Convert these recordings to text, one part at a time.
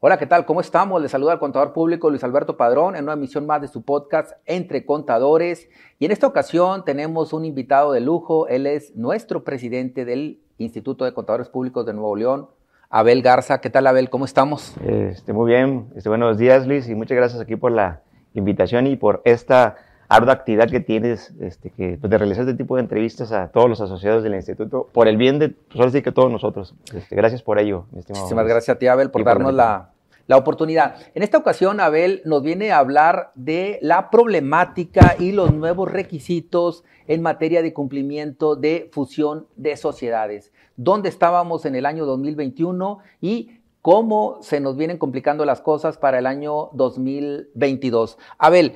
Hola, ¿qué tal? ¿Cómo estamos? Les saluda el contador público Luis Alberto Padrón en una emisión más de su podcast Entre Contadores. Y en esta ocasión tenemos un invitado de lujo. Él es nuestro presidente del Instituto de Contadores Públicos de Nuevo León, Abel Garza. ¿Qué tal, Abel? ¿Cómo estamos? Este, muy bien. Este, buenos días, Luis, y muchas gracias aquí por la invitación y por esta ardua actividad que tienes este, que, pues, de realizar este tipo de entrevistas a todos los asociados del instituto, por el bien de, pues sí que todos nosotros. Este, gracias por ello, mi estimado. Muchísimas gracias a ti, Abel, por darnos la, la oportunidad. En esta ocasión, Abel nos viene a hablar de la problemática y los nuevos requisitos en materia de cumplimiento de fusión de sociedades. ¿Dónde estábamos en el año 2021 y cómo se nos vienen complicando las cosas para el año 2022? Abel,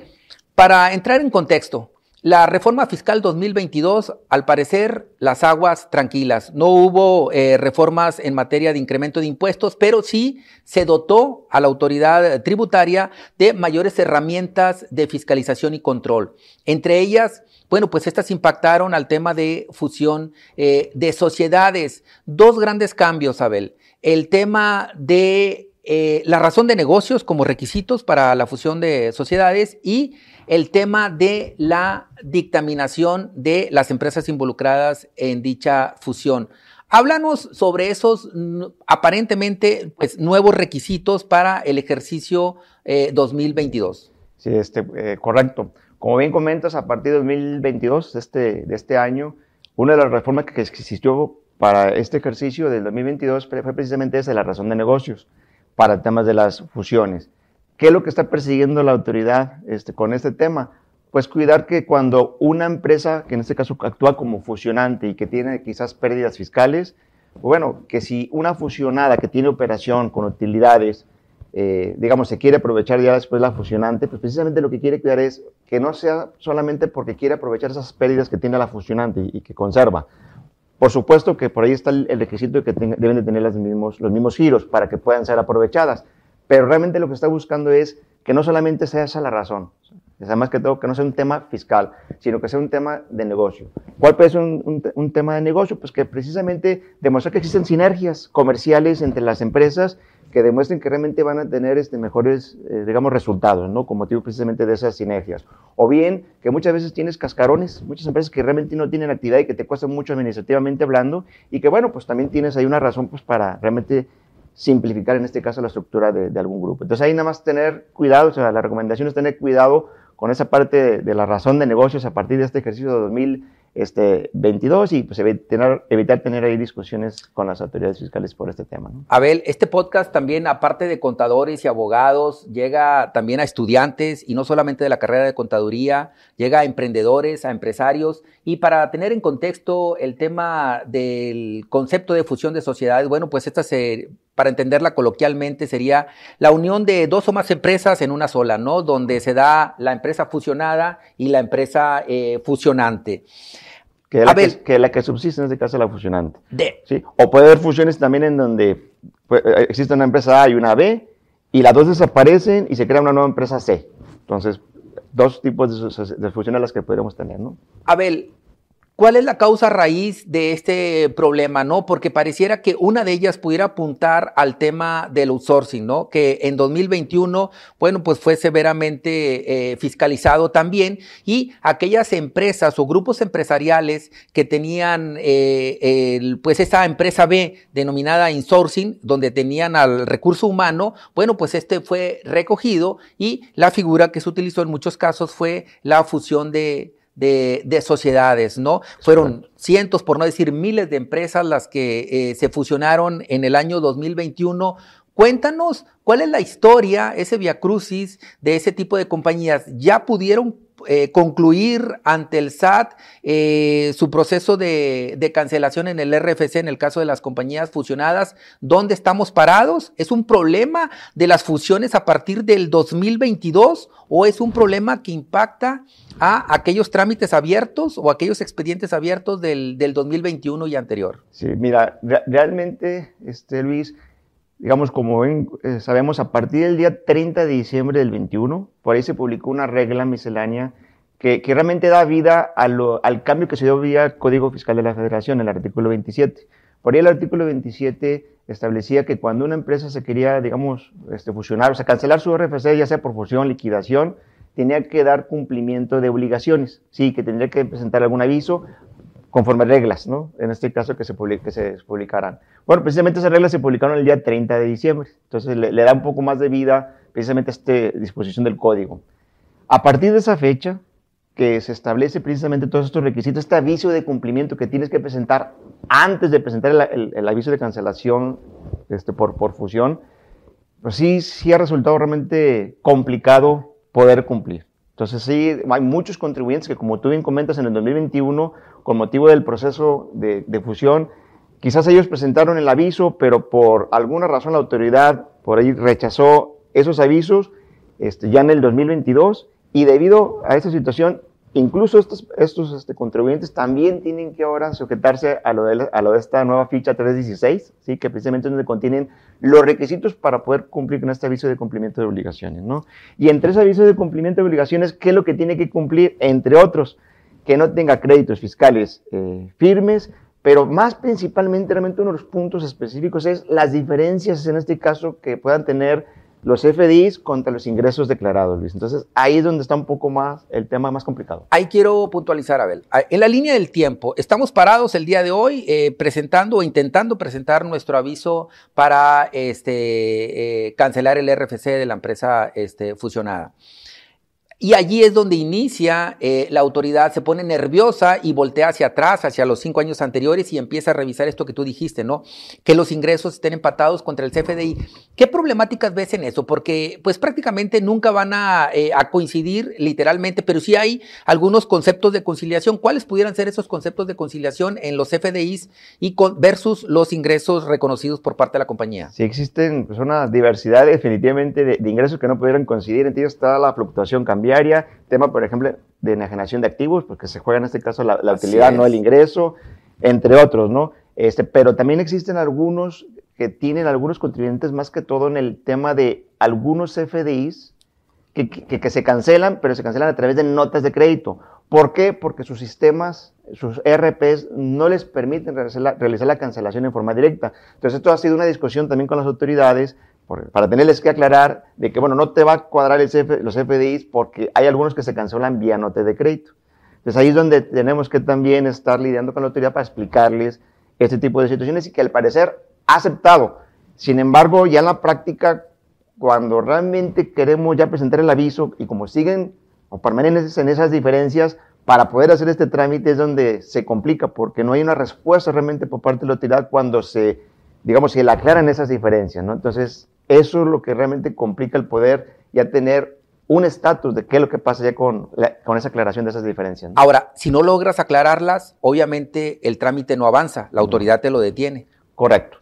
para entrar en contexto, la reforma fiscal 2022, al parecer, las aguas tranquilas. No hubo eh, reformas en materia de incremento de impuestos, pero sí se dotó a la autoridad tributaria de mayores herramientas de fiscalización y control. Entre ellas, bueno, pues estas impactaron al tema de fusión eh, de sociedades. Dos grandes cambios, Abel. El tema de eh, la razón de negocios como requisitos para la fusión de sociedades y el tema de la dictaminación de las empresas involucradas en dicha fusión. Háblanos sobre esos aparentemente pues, nuevos requisitos para el ejercicio 2022. Eh, sí, este, eh, correcto. Como bien comentas, a partir de 2022, de este, de este año, una de las reformas que existió para este ejercicio del 2022 fue precisamente esa, la razón de negocios, para temas de las fusiones. ¿Qué es lo que está persiguiendo la autoridad este, con este tema? Pues cuidar que cuando una empresa, que en este caso actúa como fusionante y que tiene quizás pérdidas fiscales, pues bueno, que si una fusionada que tiene operación con utilidades, eh, digamos, se quiere aprovechar ya después la fusionante, pues precisamente lo que quiere cuidar es que no sea solamente porque quiere aprovechar esas pérdidas que tiene la fusionante y, que conserva. Por supuesto que por ahí está el, requisito de que deben de tener los mismos, los mismos giros para que puedan ser aprovechadas pero realmente lo que está buscando es que no solamente sea esa la razón, además que todo, que no sea un tema fiscal, sino que sea un tema de negocio. ¿Cuál puede ser un, tema de negocio? Pues que precisamente demostrar que existen sinergias comerciales entre las empresas que demuestren que realmente van a tener este, mejores, eh, digamos, resultados, ¿no? Con motivo precisamente de esas sinergias. O bien que muchas veces tienes cascarones, muchas empresas que realmente no tienen actividad y que te cuestan mucho administrativamente hablando, y que bueno, pues también tienes ahí una razón pues para realmente simplificar en este caso la estructura de, algún grupo. Entonces ahí nada más tener cuidado, o sea, la recomendación es tener cuidado con esa parte de, la razón de negocios a partir de este ejercicio de 2022 este, y pues evitar, evitar tener ahí discusiones con las autoridades fiscales por este tema. Abel, este podcast también, aparte de contadores y abogados, llega también a estudiantes y no solamente de la carrera de contaduría, llega a emprendedores, a empresarios y para tener en contexto el tema del concepto de fusión de sociedades, bueno, pues esta se para entenderla coloquialmente, sería la unión de dos o más empresas en una sola, ¿no? Donde se da la empresa fusionada y la empresa eh, fusionante. Que es, la que, que, la que, subsiste en este caso la fusionante. De. ¿sí? O puede haber fusiones también en donde pues, eh, existe una empresa A y una B, y las dos desaparecen y se crea una nueva empresa C. Entonces, dos tipos de, de fusiones las que podríamos tener, ¿no? Abel, ¿Cuál es la causa raíz de este problema, no? Porque pareciera que una de ellas pudiera apuntar al tema del outsourcing, ¿no? Que en 2021, bueno, pues fue severamente eh, fiscalizado también y aquellas empresas o grupos empresariales que tenían, eh, pues esa empresa B denominada insourcing, donde tenían al recurso humano, bueno, pues este fue recogido y la figura que se utilizó en muchos casos fue la fusión de de, sociedades, ¿no? Fueron cientos, por no decir miles de empresas las que eh, se fusionaron en el año 2021. Cuéntanos cuál es la historia, ese viacrucis de ese tipo de compañías. ¿Ya pudieron eh, concluir ante el SAT eh, su proceso de, cancelación en el RFC en el caso de las compañías fusionadas. ¿Dónde estamos parados? ¿Es un problema de las fusiones a partir del 2022 o es un problema que impacta a aquellos trámites abiertos o aquellos expedientes abiertos del, del 2021 y anterior? Sí, mira, realmente, este, Luis, digamos, como ven, eh, sabemos, a partir del día 30 de diciembre del 21, por ahí se publicó una regla miscelánea que, que realmente da vida al cambio que se dio vía Código Fiscal de la Federación, el artículo 27. Por ahí el artículo 27 establecía que cuando una empresa se quería, digamos, este, fusionar, o sea, cancelar su RFC, ya sea por fusión, liquidación, tenía que dar cumplimiento de obligaciones, sí, que tendría que presentar algún aviso conforme reglas, ¿no? En este caso que se, que se publicaran. Bueno, precisamente esas reglas se publicaron el día 30 de diciembre, entonces le, da un poco más de vida precisamente a esta disposición del código. A partir de esa fecha, que se establece precisamente todos estos requisitos, este aviso de cumplimiento que tienes que presentar antes de presentar el, aviso de cancelación este, por, por fusión, pues sí, sí ha resultado realmente complicado poder cumplir. Entonces sí, hay muchos contribuyentes que, como tú bien comentas, en el 2021, con motivo del proceso de, fusión, quizás ellos presentaron el aviso, pero por alguna razón la autoridad por ahí rechazó esos avisos este, ya en el 2022 y debido a esta situación Incluso estos, este, contribuyentes también tienen que ahora sujetarse a lo, de, a lo de esta nueva ficha 316, ¿sí? que precisamente es donde contienen los requisitos para poder cumplir con este aviso de cumplimiento de obligaciones. ¿no? Y entre ese aviso de cumplimiento de obligaciones, ¿qué es lo que tiene que cumplir? Entre otros, que no tenga créditos fiscales eh, firmes, pero más principalmente, realmente uno de los puntos específicos es las diferencias en este caso que puedan tener los FDIs contra los ingresos declarados, Luis. Entonces, ahí es donde está un poco más el tema más complicado. Ahí quiero puntualizar, Abel. Ah, en la línea del tiempo, estamos parados el día de hoy eh, presentando o intentando presentar nuestro aviso para este, eh, cancelar el RFC de la empresa este, fusionada. Y allí es donde inicia eh, la autoridad, se pone nerviosa y voltea hacia atrás, hacia los cinco años anteriores y empieza a revisar esto que tú dijiste, ¿no? Que los ingresos estén empatados contra el CFDI. ¿Qué problemáticas ves en eso? Porque pues prácticamente nunca van a, eh, coincidir literalmente, pero sí hay algunos conceptos de conciliación. ¿Cuáles pudieran ser esos conceptos de conciliación en los CFDIs y versus los ingresos reconocidos por parte de la compañía? Sí, existen pues, una diversidad definitivamente de, ingresos que no pudieran coincidir. Entre ellos está la fluctuación cambiaria tema, por ejemplo, de enajenación de activos, porque se juega en este caso la, utilidad, no el ingreso, entre otros, ¿no? Este, pero también existen algunos que tienen algunos contribuyentes más que todo en el tema de algunos FDIs que, que, se cancelan, pero se cancelan a través de notas de crédito. ¿Por qué? Porque sus sistemas, sus ERPs no les permiten realizar la, realizar la cancelación en forma directa. Entonces esto ha sido una discusión también con las autoridades para tenerles que aclarar de que, bueno, no te va a cuadrar el los FDIs porque hay algunos que se cancelan vía nota de crédito. Entonces ahí es donde tenemos que también estar lidiando con la autoridad para explicarles este tipo de situaciones y que al parecer ha aceptado. Sin embargo, ya en la práctica, cuando realmente queremos ya presentar el aviso y como siguen o permanecen en esas diferencias, para poder hacer este trámite es donde se complica porque no hay una respuesta realmente por parte de la autoridad cuando se, digamos, se le aclaran esas diferencias, ¿no? Entonces, eso es lo que realmente complica el poder ya tener un estatus de qué es lo que pasa ya con, con esa aclaración de esas diferencias. Ahora, si no logras aclararlas, obviamente el trámite no avanza, la autoridad te lo detiene. Correcto.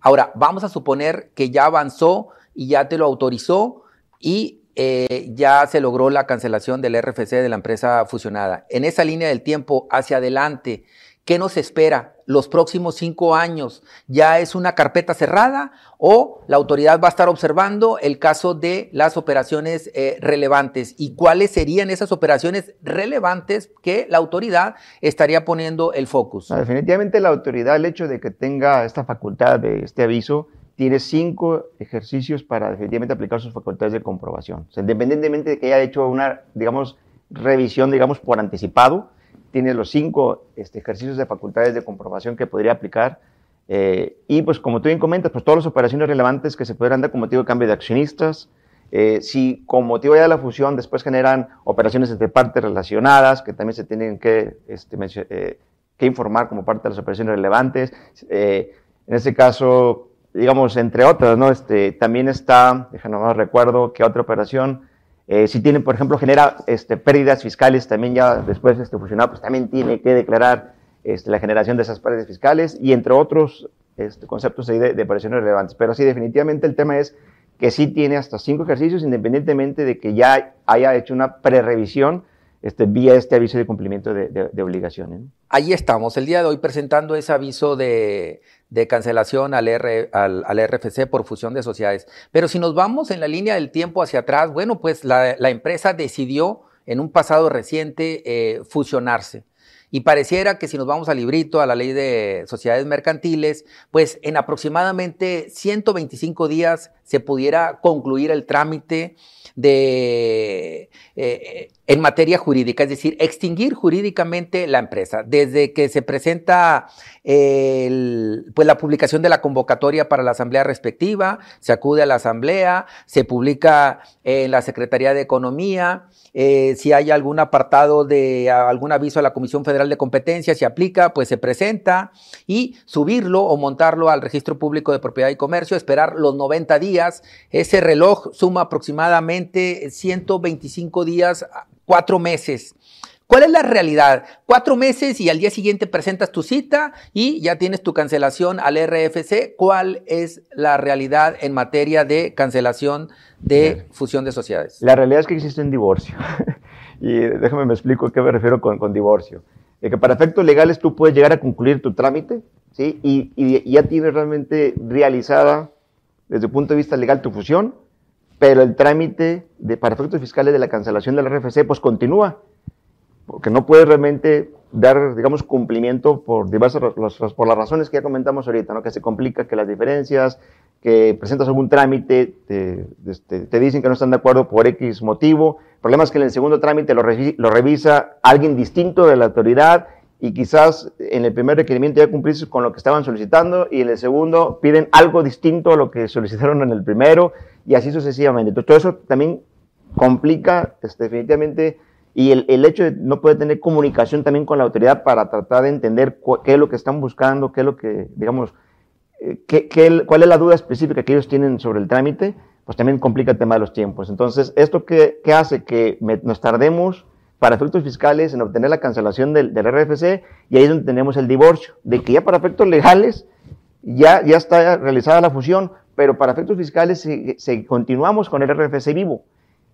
Ahora, vamos a suponer que ya avanzó y ya te lo autorizó y eh, ya se logró la cancelación del RFC de la empresa fusionada. En esa línea del tiempo hacia adelante, ¿Qué nos espera los próximos cinco años? ¿Ya es una carpeta cerrada o la autoridad va a estar observando el caso de las operaciones eh, relevantes? ¿Y cuáles serían esas operaciones relevantes que la autoridad estaría poniendo el focus? definitivamente la autoridad, el hecho de que tenga esta facultad de este aviso, tiene cinco ejercicios para definitivamente aplicar sus facultades de comprobación. independientemente de que haya hecho una, digamos, revisión, digamos, por anticipado, tiene los cinco este, ejercicios de facultades de comprobación que podría aplicar. Eh, y pues como tú bien comentas, pues todas las operaciones relevantes que se podrán dar con motivo de cambio de accionistas, eh, si con motivo ya de la fusión después generan operaciones entre partes relacionadas, que también se tienen que, este, eh, que informar como parte de las operaciones relevantes. en este caso, digamos, entre otras, ¿no? Este, también está, déjame más recuerdo que otra operación, eh, si tiene, por ejemplo, genera este, pérdidas fiscales, también ya después este, fusionado, pues también tiene que declarar este, la generación de esas pérdidas fiscales y entre otros este, conceptos de, de operaciones relevantes. Pero sí, definitivamente el tema es que sí tiene hasta cinco ejercicios, independientemente de que ya haya hecho una prerevisión este, vía este aviso de cumplimiento de, obligaciones. Ahí estamos, el día de hoy presentando ese aviso de, cancelación al, al, RFC por fusión de sociedades. Pero si nos vamos en la línea del tiempo hacia atrás, bueno, pues la, empresa decidió en un pasado reciente eh, fusionarse. Y pareciera que si nos vamos al librito, a la ley de sociedades mercantiles, pues en aproximadamente 125 días se pudiera concluir el trámite de, eh, en materia jurídica, es decir, extinguir jurídicamente la empresa. Desde que se presenta pues la publicación de la convocatoria para la asamblea respectiva, se acude a la asamblea, se publica en la Secretaría de Economía, eh, si hay algún apartado de algún aviso a la Comisión Federal de Competencia, se aplica, pues se presenta y subirlo o montarlo al Registro Público de Propiedad y Comercio, esperar los 90 días. Ese reloj suma aproximadamente 125 días, cuatro meses. ¿Cuál es la realidad? Cuatro meses y al día siguiente presentas tu cita y ya tienes tu cancelación al RFC. ¿Cuál es la realidad en materia de cancelación de fusión de sociedades? La realidad es que existe un divorcio. y déjame me explico a qué me refiero con, divorcio. De que para efectos legales tú puedes llegar a concluir tu trámite ¿sí? y, y ya tienes realmente realizada desde el punto de vista legal tu fusión, pero el trámite de, para efectos fiscales de la cancelación del RFC pues continúa porque no puede realmente dar, digamos, cumplimiento por diversas, por las razones que ya comentamos ahorita, ¿no? Que se complica, que las diferencias, que presentas algún trámite, te, este, te, dicen que no están de acuerdo por X motivo. El problema es que en el segundo trámite lo, revisa alguien distinto de la autoridad y quizás en el primer requerimiento ya cumpliste con lo que estaban solicitando y en el segundo piden algo distinto a lo que solicitaron en el primero y así sucesivamente. Entonces, todo eso también complica este, definitivamente y el, el, hecho de no poder tener comunicación también con la autoridad para tratar de entender qué es lo que están buscando, qué es lo que, digamos, eh, qué, qué, cuál es la duda específica que ellos tienen sobre el trámite, pues también complica el tema de los tiempos. Entonces, ¿esto qué, qué hace? Que nos tardemos para efectos fiscales en obtener la cancelación del, RFC y ahí es donde tenemos el divorcio, de que ya para efectos legales ya, ya está realizada la fusión, pero para efectos fiscales se, se continuamos con el RFC vivo.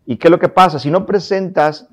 ¿Y qué es lo que pasa? Si no presentas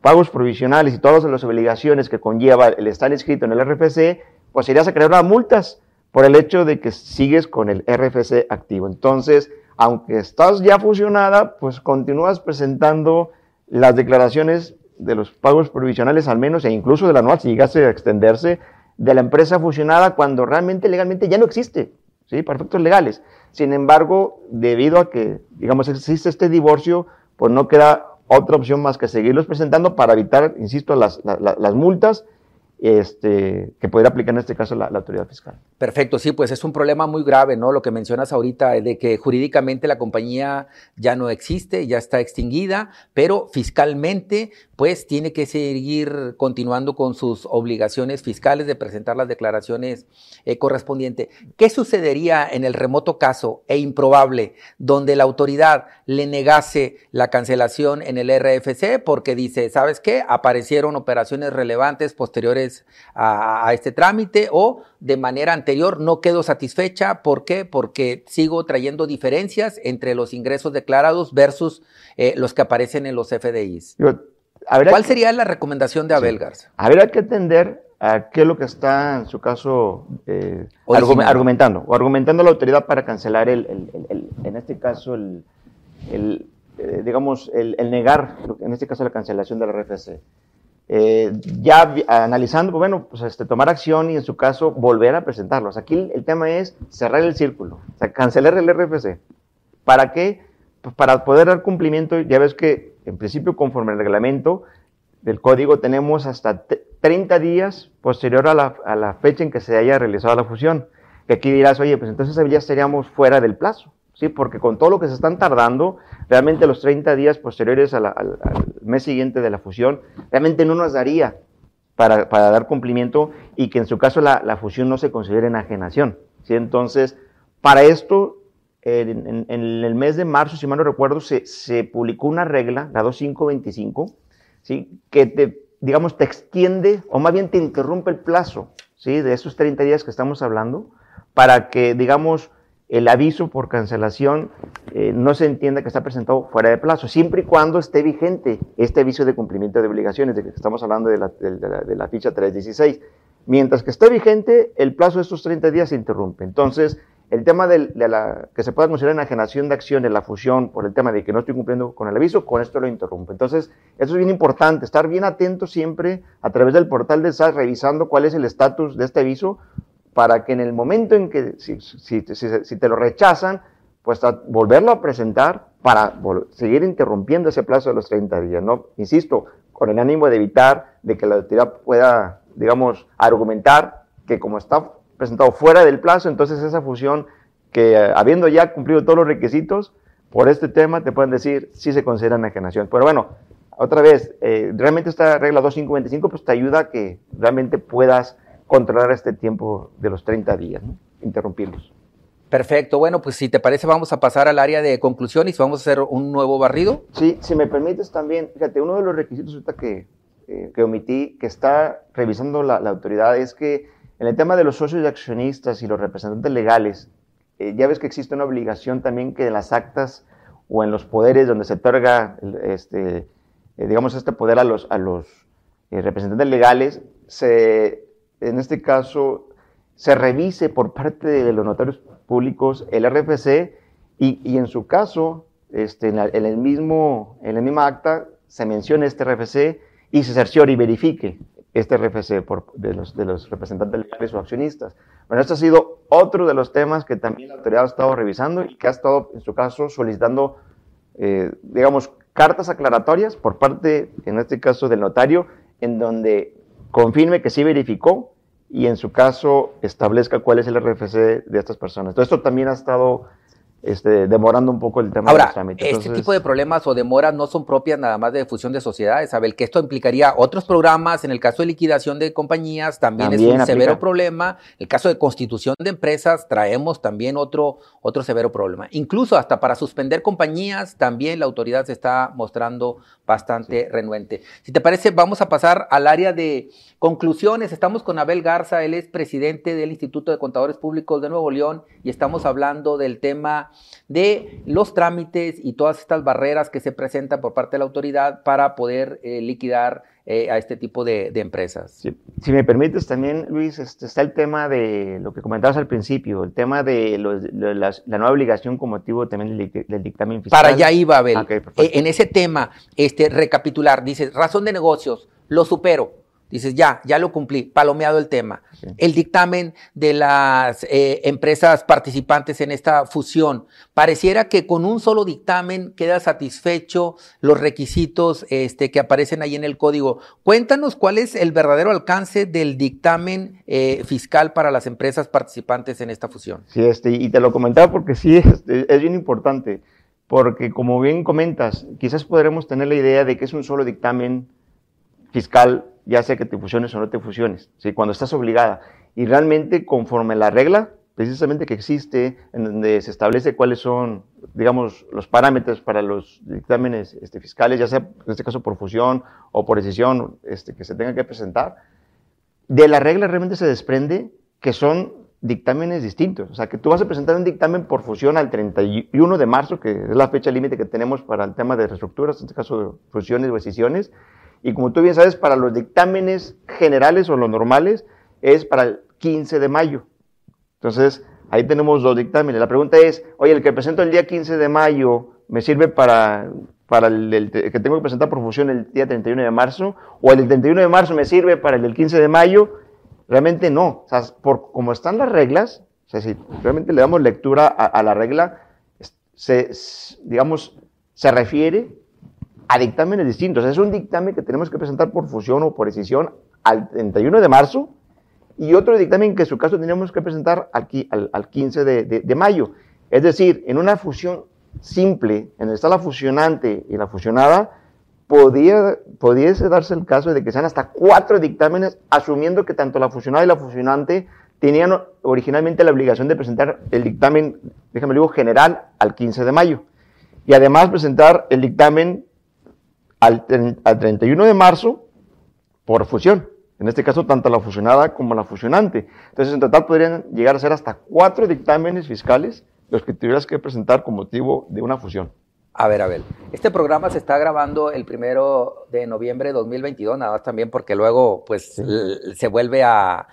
pagos provisionales y todas las obligaciones que conlleva el estar inscrito en el RFC, pues irías a crear multas por el hecho de que sigues con el RFC activo. Entonces, aunque estás ya fusionada, pues continúas presentando las declaraciones de los pagos provisionales al menos e incluso de la anual, si llegase a extenderse, de la empresa fusionada cuando realmente legalmente ya no existe, ¿sí? Para efectos legales. Sin embargo, debido a que, digamos, existe este divorcio, pues no queda otra opción más que seguirlos presentando para evitar, insisto, las, las multas este, que pudiera aplicar en este caso la, autoridad fiscal. Perfecto, sí, pues es un problema muy grave, ¿no? Lo que mencionas ahorita de que jurídicamente la compañía ya no existe, ya está extinguida, pero fiscalmente, pues tiene que seguir continuando con sus obligaciones fiscales de presentar las declaraciones eh, correspondientes. ¿Qué sucedería en el remoto caso e improbable donde la autoridad le negase la cancelación en el RFC porque dice, ¿sabes qué? Aparecieron operaciones relevantes posteriores a, este trámite o de manera anterior no quedo satisfecha. ¿Por qué? Porque sigo trayendo diferencias entre los ingresos declarados versus eh, los que aparecen en los FDIs. ¿Cuál sería la recomendación de Abel Garza? Habría que atender a qué es lo que está en su caso eh, argumentando, o argumentando la autoridad para cancelar el, en este caso el, eh, digamos, el, negar, en este caso la cancelación de la RFC. Eh, ya analizando, pues bueno, pues este, tomar acción y en su caso volver a presentarlos. Aquí el, tema es cerrar el círculo, o sea, cancelar el RFC. ¿Para qué? Pues para poder dar cumplimiento, ya ves que en principio conforme al reglamento del código tenemos hasta 30 días posterior a la, a la, fecha en que se haya realizado la fusión. Que aquí dirás, oye, pues entonces ya estaríamos fuera del plazo. ¿Sí? Porque con todo lo que se están tardando, realmente los 30 días posteriores al, mes siguiente de la fusión, realmente no nos daría para, dar cumplimiento y que en su caso la, fusión no se considere enajenación, ¿sí? Entonces, para esto, en, el mes de marzo, si mal no recuerdo, se, se publicó una regla, la 2525, ¿sí? Que te, digamos, te extiende, o más bien te interrumpe el plazo, ¿sí? De esos 30 días que estamos hablando, para que, digamos, el aviso por cancelación eh, no se entienda que está presentado fuera de plazo, siempre y cuando esté vigente este aviso de cumplimiento de obligaciones, de que estamos hablando de la, de la, ficha 316. Mientras que esté vigente, el plazo de estos 30 días se interrumpe. Entonces, el tema de, la, que se pueda considerar enajenación de acciones, la fusión, por el tema de que no estoy cumpliendo con el aviso, con esto lo interrumpo. Entonces, eso es bien importante, estar bien atento siempre a través del portal de SAS, revisando cuál es el estatus de este aviso, para que en el momento en que, si, te lo rechazan, pues volverlo a presentar para seguir interrumpiendo ese plazo de los 30 días, ¿no? Insisto, con el ánimo de evitar de que la autoridad pueda, digamos, argumentar que como está presentado fuera del plazo, entonces esa fusión que eh, habiendo ya cumplido todos los requisitos por este tema, te pueden decir si se considera enajenación. Pero bueno, otra vez, eh, realmente esta regla 2525 pues te ayuda a que realmente puedas controlar este tiempo de los 30 días, ¿no? interrumpirlos. Perfecto, bueno, pues si te parece vamos a pasar al área de conclusiones, vamos a hacer un nuevo barrido. Sí, si me permites también, fíjate, uno de los requisitos que, eh, que omití, que está revisando la, la, autoridad, es que en el tema de los socios y accionistas y los representantes legales, eh, ya ves que existe una obligación también que en las actas o en los poderes donde se otorga, este, eh, digamos, este poder a los, a los representantes legales, se, en este caso, se revise por parte de los notarios públicos el RFC y, en su caso, este, en, el mismo, en la misma acta se menciona este RFC y se cerciore y verifique este RFC por, de, los, de los representantes legales o accionistas. Bueno, este ha sido otro de los temas que también la autoridad ha estado revisando y que ha estado, en su caso, solicitando, eh, digamos, cartas aclaratorias por parte, en este caso, del notario, en donde confirme que sí verificó y en su caso establezca cuál es el RFC de estas personas. Esto también ha estado este, demorando un poco el tema Ahora, de los Este tipo de problemas o demoras no son propias nada más de fusión de sociedades, Abel, que esto implicaría otros programas, en el caso de liquidación de compañías también, es un severo problema, el caso de constitución de empresas traemos también otro, otro severo problema. Incluso hasta para suspender compañías también la autoridad se está mostrando bastante renuente. Si te parece, vamos a pasar al área de conclusiones. Estamos con Abel Garza, él es presidente del Instituto de Contadores Públicos de Nuevo León y estamos hablando del tema de los trámites y todas estas barreras que se presentan por parte de la autoridad para poder eh, liquidar eh, a este tipo de, empresas. Si me permites también, Luis, este, está el tema de lo que comentabas al principio, el tema de, la, nueva obligación como motivo también del, dictamen fiscal. Para allá iba, Abel. Eh, en ese tema, este, recapitular, dice, razón de negocios, lo supero Dices, ya, ya lo cumplí, palomeado el tema. El dictamen de las eh, empresas participantes en esta fusión, pareciera que con un solo dictamen queda satisfecho los requisitos este, que aparecen ahí en el código. Cuéntanos cuál es el verdadero alcance del dictamen eh, fiscal para las empresas participantes en esta fusión. Sí, este, y te lo comentaba porque sí, este, es bien importante, porque como bien comentas, quizás podremos tener la idea de que es un solo dictamen fiscal ya sea que te fusiones o no te fusiones, ¿sí? cuando estás obligada. Y realmente conforme la regla, precisamente que existe, en donde se establece cuáles son, digamos, los parámetros para los dictámenes este, fiscales, ya sea en este caso por fusión o por decisión este, que se tenga que presentar, de la regla realmente se desprende que son dictámenes distintos. O sea, que tú vas a presentar un dictamen por fusión al 31 de marzo, que es la fecha límite que tenemos para el tema de reestructuras, en este caso de fusiones o decisiones, y como tú bien sabes, para los dictámenes generales o los normales es para el 15 de mayo. Entonces, ahí tenemos dos dictámenes. La pregunta es, oye, el que presento el día 15 de mayo me sirve para, para el, que tengo que presentar por fusión el día 31 de marzo, o el del 31 de marzo me sirve para el del 15 de mayo. Realmente no. O sea, por como están las reglas, o sea, si realmente le damos lectura a, la regla, digamos, se refiere a dictámenes distintos. Es un dictamen que tenemos que presentar por fusión o por decisión al 31 de marzo y otro dictamen que en su caso tenemos que presentar al, al, 15 de, mayo. Es decir, en una fusión simple, en donde está la fusionante y la fusionada, podía, pudiese darse el caso de que sean hasta cuatro dictámenes, asumiendo que tanto la fusionada y la fusionante tenían originalmente la obligación de presentar el dictamen, déjame digo, general al 15 de mayo. Y además presentar el dictamen al, 31 de marzo por fusión. En este caso, tanto la fusionada como la fusionante. Entonces, en total podrían llegar a ser hasta cuatro dictámenes fiscales los que tuvieras que presentar con motivo de una fusión. A ver, a ver. Este programa se está grabando el primero de noviembre de 2022, nada más también porque luego, pues, se vuelve a,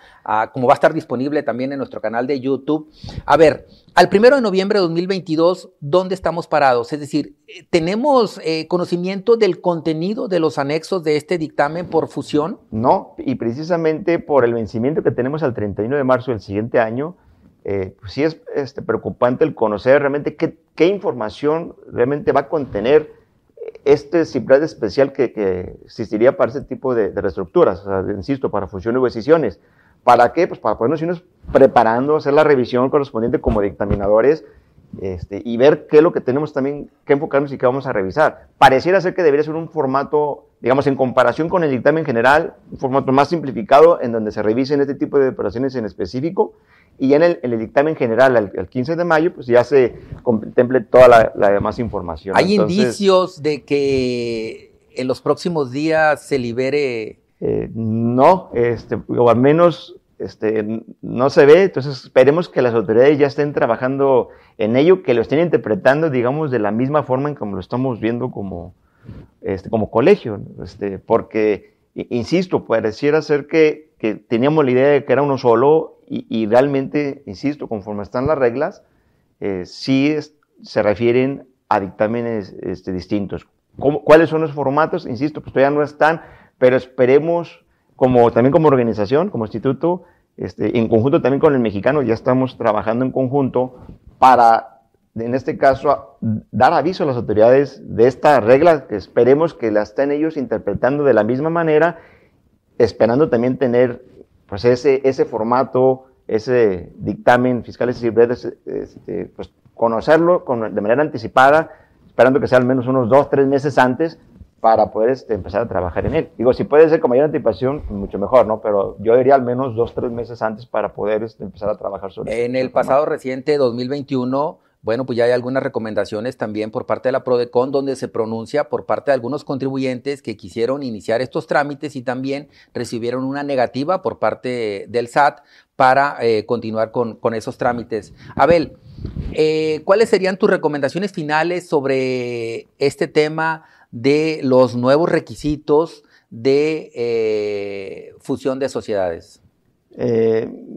como va a estar disponible también en nuestro canal de YouTube. A ver, al primero de noviembre de 2022, ¿dónde estamos parados? Es decir, ¿tenemos eh, conocimiento del contenido de los anexos de este dictamen por fusión? No, y precisamente por el vencimiento que tenemos al 31 de marzo del siguiente año, eh, pues sí es este, preocupante el conocer realmente qué, información realmente va a contener este CIPRED especial que, existiría para ese tipo de, reestructuras, insisto, para funciones o decisiones. ¿Para qué? Pues para podernos irnos preparando, hacer la revisión correspondiente como dictaminadores este, y ver qué es lo que tenemos también que enfocarnos y qué vamos a revisar. Pareciera ser que debería ser un formato, digamos, en comparación con el dictamen general, un formato más simplificado en donde se revisen este tipo de operaciones en específico y en el, el dictamen general, el, 15 de mayo, pues ya se contemple toda la, demás información. ¿Hay indicios de que en los próximos días se libere? Eh, no, este, o al menos este, no se ve, entonces esperemos que las autoridades ya estén trabajando en ello, que lo estén interpretando, digamos, de la misma forma en como lo estamos viendo como, este, como colegio, este, porque, insisto, pareciera ser que, que teníamos la idea de que era uno solo y, realmente, insisto, conforme están las reglas, eh, sí se refieren a dictámenes distintos. ¿Cuáles son los formatos? Insisto, pues todavía no están, pero esperemos, como, también como organización, como instituto, este, en conjunto también con el mexicano, ya estamos trabajando en conjunto para, en este caso, dar aviso a las autoridades de esta regla, que esperemos que la estén ellos interpretando de la misma manera, esperando también tener pues ese, ese formato, ese dictamen fiscal, ese este, pues conocerlo de manera anticipada, esperando que sea al menos unos dos, tres meses antes para poder este, empezar a trabajar en él. Digo, si puede ser con mayor anticipación, mucho mejor, ¿no? Pero yo diría al menos dos, tres meses antes para poder este, empezar a trabajar sobre En el pasado reciente, 2021, bueno, pues ya hay algunas recomendaciones también por parte de la PRODECON donde se pronuncia por parte de algunos contribuyentes que quisieron iniciar estos trámites y también recibieron una negativa por parte del SAT para eh, continuar con, esos trámites. Abel, eh, ¿cuáles serían tus recomendaciones finales sobre este tema de los nuevos requisitos de eh, fusión de sociedades?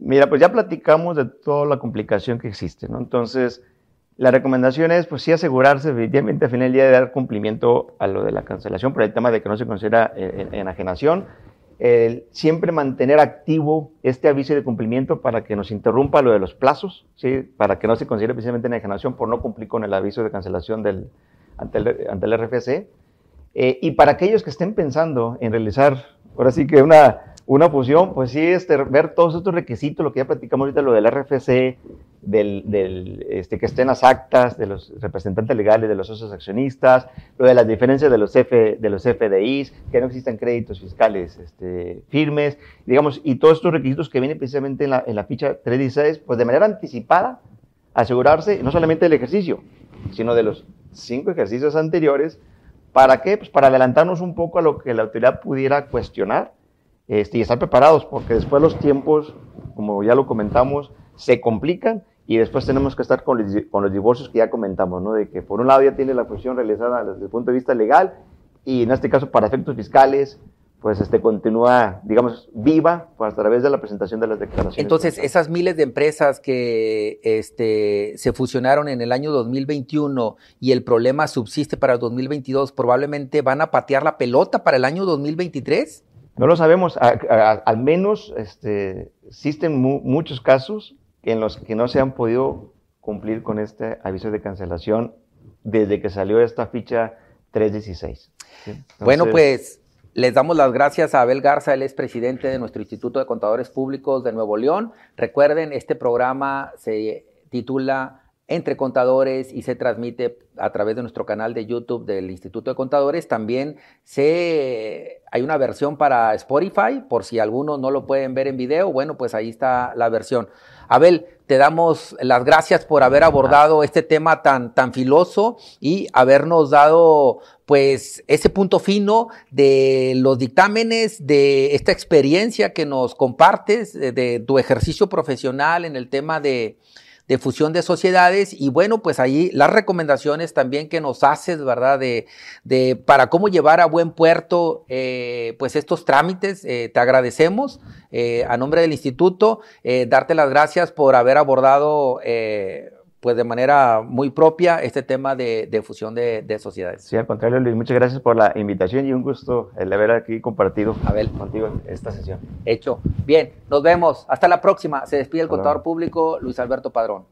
mira, pues ya platicamos de toda la complicación que existe, ¿no? Entonces, la recomendación es, pues sí, asegurarse efectivamente al final del día de dar cumplimiento a lo de la cancelación por el tema de que no se considera eh, enajenación. siempre mantener activo este aviso de cumplimiento para que nos interrumpa lo de los plazos, ¿sí? para que no se considere precisamente enajenación por no cumplir con el aviso de cancelación del, el, ante el RFC. Eh, y para aquellos que estén pensando en realizar, ahora sí que una, una fusión, pues sí, este, ver todos estos requisitos, lo que ya platicamos ahorita, lo del RFC, del, este, que estén las actas de los representantes legales de los socios accionistas, lo de las diferencias de los, F, de los FDIs, que no existan créditos fiscales este, firmes, digamos, y todos estos requisitos que vienen precisamente en la, en la ficha 316, pues de manera anticipada, asegurarse no solamente del ejercicio, sino de los cinco ejercicios anteriores, ¿para qué? Pues para adelantarnos un poco a lo que la autoridad pudiera cuestionar este, y estar preparados, porque después los tiempos, como ya lo comentamos, se complican y después tenemos que estar con los, divorcios que ya comentamos, ¿no? De que por un lado ya tiene la cuestión realizada desde el punto de vista legal y en este caso para efectos fiscales, pues este continúa, digamos, viva pues, a través de la presentación de las declaraciones. Entonces, esas miles de empresas que este, se fusionaron en el año 2021 y el problema subsiste para el 2022, probablemente van a patear la pelota para el año 2023. No lo sabemos, al menos este, existen muchos casos en los que no se han podido cumplir con este aviso de cancelación desde que salió esta ficha 316. bueno, pues les damos las gracias a Abel Garza, él es presidente de nuestro Instituto de Contadores Públicos de Nuevo León. Recuerden, este programa se titula entre contadores y se transmite a través de nuestro canal de YouTube del Instituto de Contadores. También se, hay una versión para Spotify, por si algunos no lo pueden ver en video, bueno, pues ahí está la versión. Abel, te damos las gracias por haber abordado este tema tan, tan filoso y habernos dado pues ese punto fino de los dictámenes, de esta experiencia que nos compartes, de tu ejercicio profesional en el tema de, de fusión de sociedades y bueno, pues ahí las recomendaciones también que nos haces, ¿verdad? De, de para cómo llevar a buen puerto eh, pues estos trámites, eh, te agradecemos eh, a nombre del instituto, darte las gracias por haber abordado pues de manera muy propia este tema de, fusión de, sociedades. Sí, al contrario, Luis, muchas gracias por la invitación y un gusto el haber aquí compartido Abel. contigo esta sesión. Hecho. Bien, nos vemos. Hasta la próxima. Se despide el contador público Luis Alberto Padrón.